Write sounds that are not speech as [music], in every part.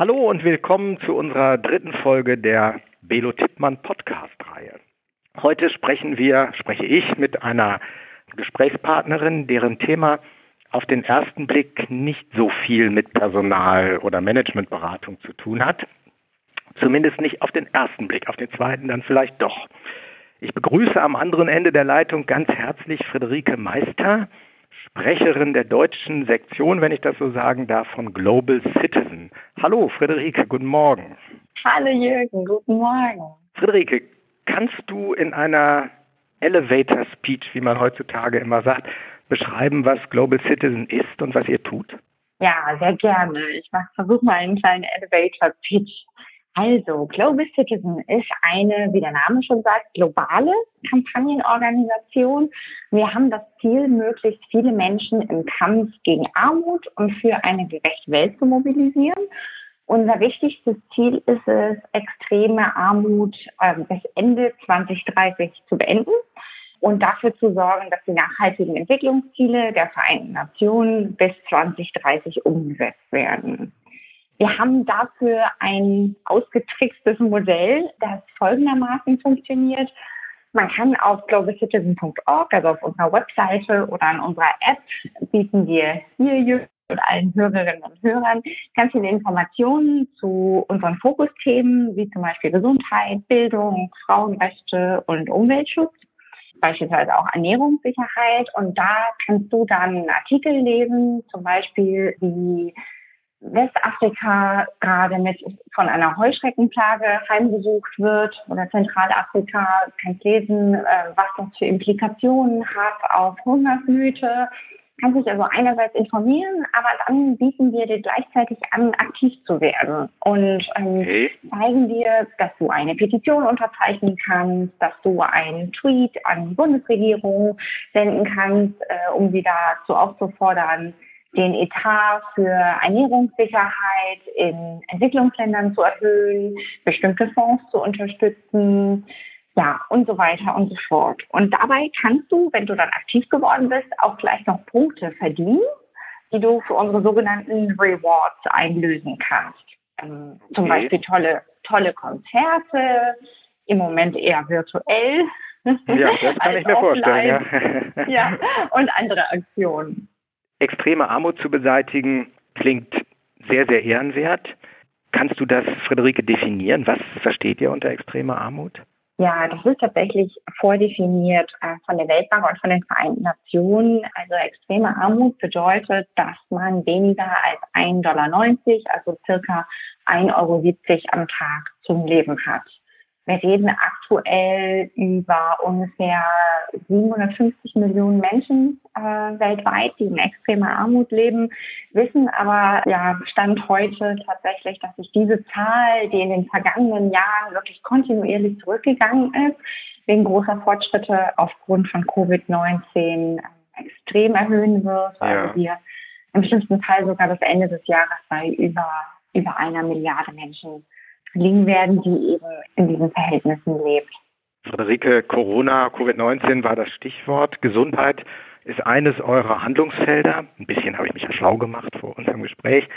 Hallo und willkommen zu unserer dritten Folge der Belo Tippmann Podcast-Reihe. Heute sprechen wir, spreche ich mit einer Gesprächspartnerin, deren Thema auf den ersten Blick nicht so viel mit Personal- oder Managementberatung zu tun hat. Zumindest nicht auf den ersten Blick, auf den zweiten dann vielleicht doch. Ich begrüße am anderen Ende der Leitung ganz herzlich Friederike Meister, Sprecherin der deutschen Sektion, wenn ich das so sagen darf, von Global Citizen. Hallo Friederike, guten Morgen. Hallo Jürgen, guten Morgen. Friederike, kannst du in einer Elevator Speech, wie man heutzutage immer sagt, beschreiben, was Global Citizen ist und was ihr tut? Ja, sehr gerne. Ich versuche mal einen kleinen Elevator Pitch. Also, Global Citizen ist eine, wie der Name schon sagt, globale Kampagnenorganisation. Wir haben das Ziel, möglichst viele Menschen im Kampf gegen Armut und für eine gerechte Welt zu mobilisieren. Unser wichtigstes Ziel ist es, extreme Armut äh, bis Ende 2030 zu beenden und dafür zu sorgen, dass die nachhaltigen Entwicklungsziele der Vereinten Nationen bis 2030 umgesetzt werden. Wir haben dafür ein ausgetrickstes Modell, das folgendermaßen funktioniert. Man kann auf globalcitizen.org, also auf unserer Webseite oder an unserer App, bieten wir hier und allen Hörerinnen und Hörern ganz viele Informationen zu unseren Fokusthemen, wie zum Beispiel Gesundheit, Bildung, Frauenrechte und Umweltschutz beispielsweise auch Ernährungssicherheit. Und da kannst du dann Artikel lesen, zum Beispiel wie Westafrika gerade mit von einer Heuschreckenplage heimgesucht wird oder Zentralafrika, kannst lesen, äh, was das für Implikationen hat auf Hungersnöte, kannst dich also einerseits informieren, aber dann bieten wir dir gleichzeitig an, aktiv zu werden und ähm, okay. zeigen dir, dass du eine Petition unterzeichnen kannst, dass du einen Tweet an die Bundesregierung senden kannst, äh, um sie dazu aufzufordern, den Etat für Ernährungssicherheit in Entwicklungsländern zu erhöhen, bestimmte Fonds zu unterstützen, ja, und so weiter und so fort. Und dabei kannst du, wenn du dann aktiv geworden bist, auch gleich noch Punkte verdienen, die du für unsere sogenannten Rewards einlösen kannst. Ähm, okay. Zum Beispiel tolle, tolle Konzerte, im Moment eher virtuell. Ja, das kann [laughs] ich mir vorstellen. Ja. [laughs] ja, und andere Aktionen extreme Armut zu beseitigen, klingt sehr, sehr ehrenwert. Kannst du das, Friederike, definieren? Was versteht ihr unter extremer Armut? Ja, das ist tatsächlich vordefiniert äh, von der Weltbank und von den Vereinten Nationen. Also extreme Armut bedeutet, dass man weniger als 1,90 Dollar, also circa 1,70 Euro am Tag zum Leben hat. Wir reden aktuell über ungefähr 750 Millionen Menschen äh, weltweit, die in extremer Armut leben, wissen aber ja Stand heute tatsächlich, dass sich diese Zahl, die in den vergangenen Jahren wirklich kontinuierlich zurückgegangen ist, wegen großer Fortschritte aufgrund von Covid-19 äh, extrem erhöhen wird, weil ja. wir im schlimmsten Fall sogar bis Ende des Jahres bei über, über einer Milliarde Menschen liegen werden, die eben in diesen Verhältnissen lebt. Friederike, Corona, Covid-19 war das Stichwort. Gesundheit ist eines eurer Handlungsfelder. Ein bisschen habe ich mich ja schlau gemacht vor unserem Gespräch.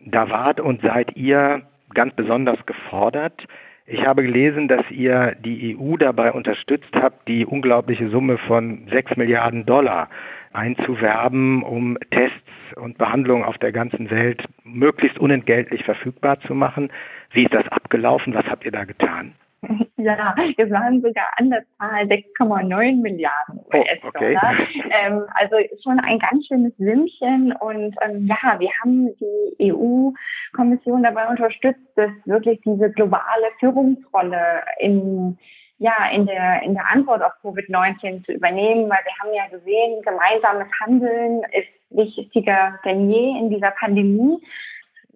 Da wart und seid ihr ganz besonders gefordert. Ich habe gelesen, dass ihr die EU dabei unterstützt habt, die unglaubliche Summe von 6 Milliarden Dollar einzuwerben, um Tests und Behandlungen auf der ganzen Welt möglichst unentgeltlich verfügbar zu machen. Wie ist das abgelaufen? Was habt ihr da getan? [laughs] Ja, wir waren sogar an der Zahl 6,9 Milliarden US-Dollar. Oh, okay. ähm, also schon ein ganz schönes Sümmchen. Und ähm, ja, wir haben die EU-Kommission dabei unterstützt, dass wirklich diese globale Führungsrolle in ja, in der, in der Antwort auf Covid-19 zu übernehmen, weil wir haben ja gesehen, gemeinsames Handeln ist wichtiger denn je in dieser Pandemie.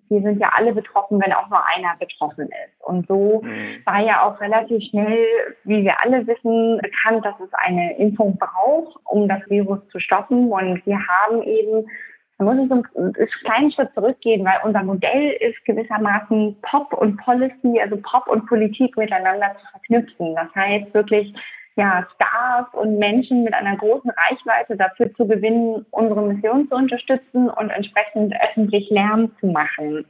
Wir sind ja alle betroffen, wenn auch nur einer betroffen ist. Und so mhm. war ja auch relativ schnell, wie wir alle wissen, bekannt, dass es eine Impfung braucht, um das Virus zu stoppen. Und wir haben eben da muss so einen kleinen Schritt zurückgehen, weil unser Modell ist gewissermaßen Pop und Policy, also Pop und Politik miteinander zu verknüpfen. Das heißt wirklich, ja, Stars und Menschen mit einer großen Reichweite dafür zu gewinnen, unsere Mission zu unterstützen und entsprechend öffentlich Lärm zu machen.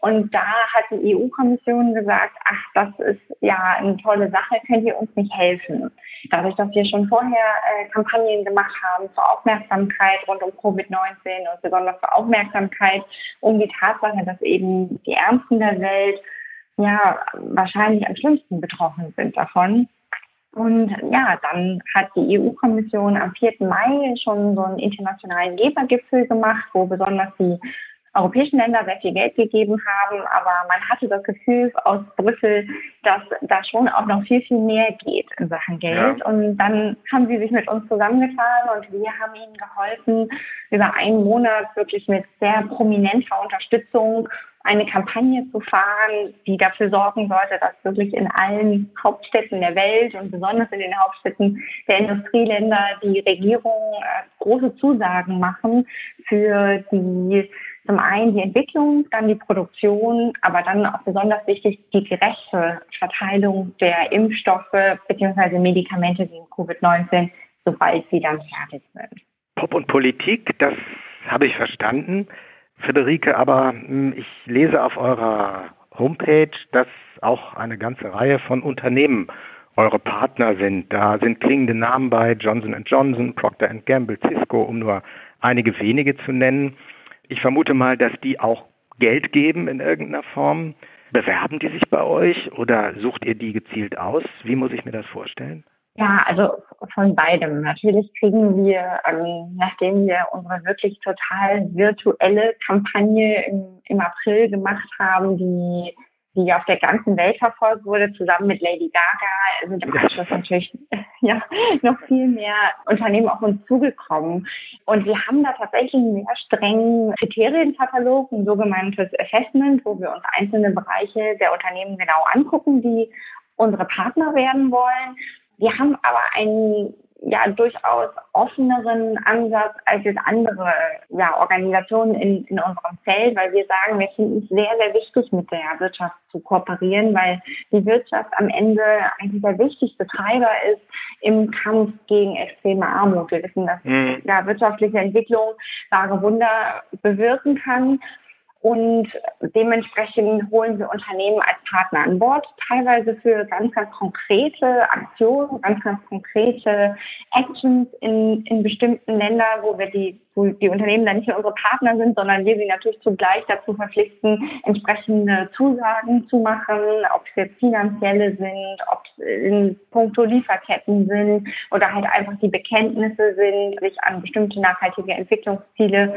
Und da hat die EU-Kommission gesagt, ach, das ist ja eine tolle Sache, könnt ihr uns nicht helfen. Dadurch, dass wir schon vorher äh, Kampagnen gemacht haben zur Aufmerksamkeit rund um Covid-19 und besonders zur Aufmerksamkeit um die Tatsache, dass eben die Ärmsten der Welt ja wahrscheinlich am schlimmsten betroffen sind davon. Und ja, dann hat die EU-Kommission am 4. Mai schon so einen internationalen Gebergipfel gemacht, wo besonders die europäischen Länder sehr viel Geld gegeben haben, aber man hatte das Gefühl aus Brüssel, dass da schon auch noch viel, viel mehr geht in Sachen Geld. Ja. Und dann haben sie sich mit uns zusammengetan und wir haben ihnen geholfen, über einen Monat wirklich mit sehr prominenter Unterstützung eine Kampagne zu fahren, die dafür sorgen sollte, dass wirklich in allen Hauptstädten der Welt und besonders in den Hauptstädten der Industrieländer die Regierung äh, große Zusagen machen für die zum einen die Entwicklung, dann die Produktion, aber dann auch besonders wichtig die gerechte Verteilung der Impfstoffe bzw. Medikamente gegen Covid-19, sobald sie dann fertig sind. Pop und Politik, das habe ich verstanden. Friederike, aber hm, ich lese auf eurer Homepage, dass auch eine ganze Reihe von Unternehmen eure Partner sind. Da sind klingende Namen bei Johnson Johnson, Procter Gamble, Cisco, um nur einige wenige zu nennen. Ich vermute mal, dass die auch Geld geben in irgendeiner Form. Bewerben die sich bei euch oder sucht ihr die gezielt aus? Wie muss ich mir das vorstellen? Ja, also von beidem. Natürlich kriegen wir, ähm, nachdem wir unsere wirklich total virtuelle Kampagne im, im April gemacht haben, die die auf der ganzen Welt verfolgt wurde, zusammen mit Lady Gaga, sind [laughs] im Anschluss natürlich ja, noch viel mehr Unternehmen auf uns zugekommen. Und wir haben da tatsächlich einen sehr strengen Kriterienkatalog, ein sogenanntes Assessment, wo wir uns einzelne Bereiche der Unternehmen genau angucken, die unsere Partner werden wollen. Wir haben aber einen ja durchaus offeneren Ansatz als jetzt andere ja, Organisationen in, in unserem Feld, weil wir sagen, wir finden es sehr, sehr wichtig, mit der Wirtschaft zu kooperieren, weil die Wirtschaft am Ende eigentlich der wichtigste Treiber ist im Kampf gegen extreme Armut. Wir wissen, dass mhm. ja, wirtschaftliche Entwicklung wahre Wunder bewirken kann. Und dementsprechend holen wir Unternehmen als Partner an Bord, teilweise für ganz, ganz konkrete Aktionen, ganz, ganz konkrete Actions in, in bestimmten Ländern, wo wir die, wo die Unternehmen dann nicht nur unsere Partner sind, sondern wir sie natürlich zugleich dazu verpflichten, entsprechende Zusagen zu machen, ob es jetzt finanzielle sind, ob es in puncto Lieferketten sind oder halt einfach die Bekenntnisse sind, sich an bestimmte nachhaltige Entwicklungsziele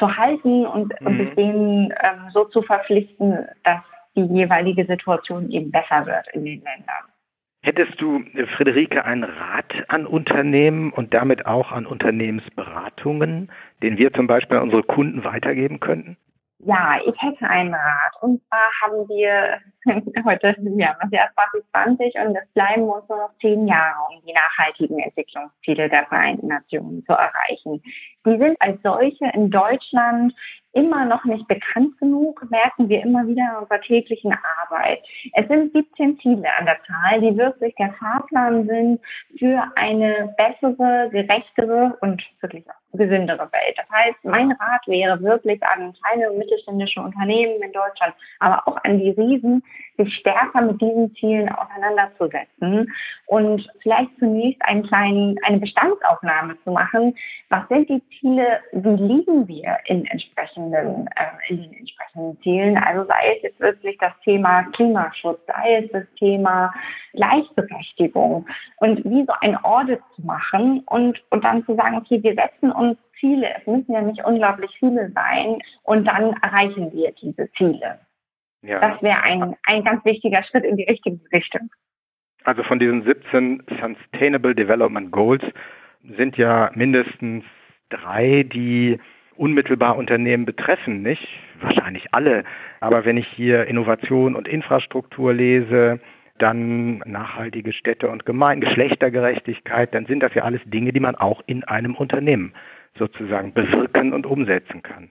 zu halten und, mhm. und sich denen ähm, so zu verpflichten, dass die jeweilige Situation eben besser wird in den Ländern. Hättest du, Friederike, einen Rat an Unternehmen und damit auch an Unternehmensberatungen, den wir zum Beispiel an unsere Kunden weitergeben könnten? Ja, ich hätte einen Rat. Und zwar haben wir [laughs] heute ja, das Jahr 2020 und es bleiben uns nur noch zehn Jahre, um die nachhaltigen Entwicklungsziele der Vereinten Nationen zu erreichen. Die sind als solche in Deutschland immer noch nicht bekannt genug, merken wir immer wieder in unserer täglichen Arbeit. Es sind 17 Ziele an der Zahl, die wirklich der Fahrplan sind für eine bessere, gerechtere und wirklich auch gesündere Welt. Das heißt, mein Rat wäre wirklich an kleine und mittelständische Unternehmen in Deutschland, aber auch an die Riesen, sich stärker mit diesen Zielen auseinanderzusetzen und vielleicht zunächst einen kleinen, eine Bestandsaufnahme zu machen. Was sind die Ziele? Wie liegen wir in entsprechenden, äh, in den entsprechenden Zielen? Also sei es jetzt wirklich das Thema Klimaschutz, sei es das Thema Gleichberechtigung und wie so ein Audit zu machen und, und dann zu sagen, okay, wir setzen uns Ziele. Es müssen ja nicht unglaublich viele sein und dann erreichen wir diese Ziele. Ja. Das wäre ein, ein ganz wichtiger Schritt in die richtige Richtung. Also von diesen 17 Sustainable Development Goals sind ja mindestens drei, die unmittelbar Unternehmen betreffen, nicht? Wahrscheinlich alle. Aber wenn ich hier Innovation und Infrastruktur lese, dann nachhaltige Städte und Gemeinden, Geschlechtergerechtigkeit, dann sind das ja alles Dinge, die man auch in einem Unternehmen sozusagen bewirken und umsetzen kann.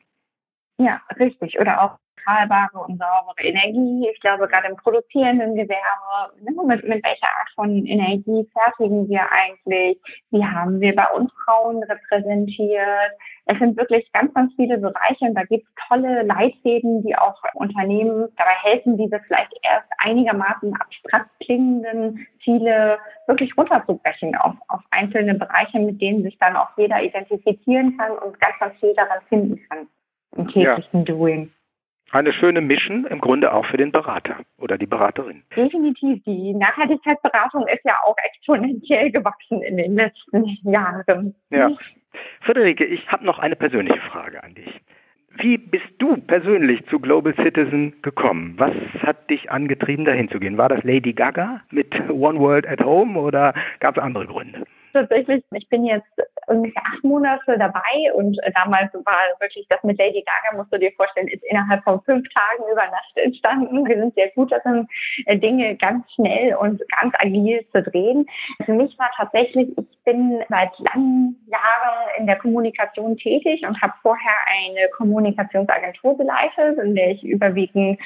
Ja, richtig. Oder auch bezahlbare und saubere Energie. Ich glaube, gerade im produzierenden Gewerbe, ne, mit, mit welcher Art von Energie fertigen wir eigentlich? Wie haben wir bei uns Frauen repräsentiert? Es sind wirklich ganz, ganz viele Bereiche und da gibt es tolle Leitfäden, die auch Unternehmen dabei helfen, diese vielleicht erst einigermaßen abstrakt klingenden Ziele wirklich runterzubrechen auf, auf einzelne Bereiche, mit denen sich dann auch jeder identifizieren kann und ganz, ganz viel daran finden kann im täglichen ja. Doing. Eine schöne Mission im Grunde auch für den Berater oder die Beraterin. Definitiv. Die Nachhaltigkeitsberatung ist ja auch exponentiell gewachsen in den letzten Jahren. Ja. Friederike, ich habe noch eine persönliche Frage an dich. Wie bist du persönlich zu Global Citizen gekommen? Was hat dich angetrieben, dahin zu gehen? War das Lady Gaga mit One World at Home oder gab es andere Gründe? tatsächlich, ich bin jetzt ungefähr acht Monate dabei und damals war wirklich das mit Lady Gaga, musst du dir vorstellen, ist innerhalb von fünf Tagen über Nacht entstanden. Wir sind sehr gut darin, äh, Dinge ganz schnell und ganz agil zu drehen. Für mich war tatsächlich, ich bin seit langen Jahren in der Kommunikation tätig und habe vorher eine Kommunikationsagentur geleitet, in der ich überwiegend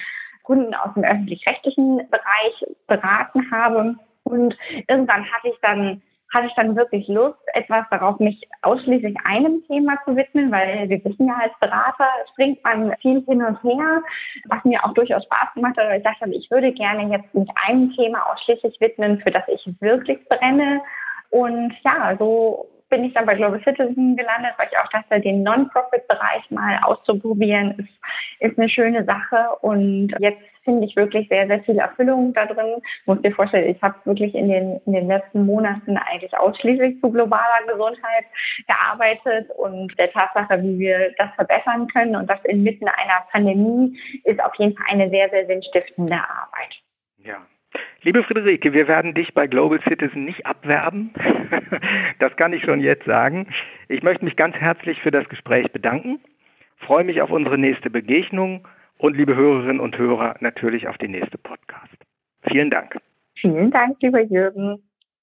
Kunden aus dem öffentlich-rechtlichen Bereich beraten habe. Und irgendwann hatte ich dann hatte ich dann wirklich Lust, etwas darauf mich ausschließlich einem Thema zu widmen, weil wir wissen ja als Berater springt man viel hin und her, was mir auch durchaus Spaß gemacht hat, weil ich dachte, ich würde gerne jetzt mit einem Thema ausschließlich widmen, für das ich wirklich brenne. Und ja, so bin ich dann bei Global Citizen gelandet, weil ich auch dachte, den Non-Profit-Bereich mal auszuprobieren, ist, ist eine schöne Sache. Und jetzt finde ich wirklich sehr, sehr viel Erfüllung da drin. Muss dir vorstellen, ich habe wirklich in den, in den letzten Monaten eigentlich ausschließlich zu globaler Gesundheit gearbeitet und der Tatsache, wie wir das verbessern können und das inmitten einer Pandemie, ist auf jeden Fall eine sehr, sehr sinnstiftende Arbeit. Ja, Liebe Friederike, wir werden dich bei Global Citizen nicht abwerben. [laughs] Das kann ich schon jetzt sagen. Ich möchte mich ganz herzlich für das Gespräch bedanken, freue mich auf unsere nächste Begegnung und liebe Hörerinnen und Hörer natürlich auf die nächste Podcast. Vielen Dank. Vielen Dank, lieber Jürgen.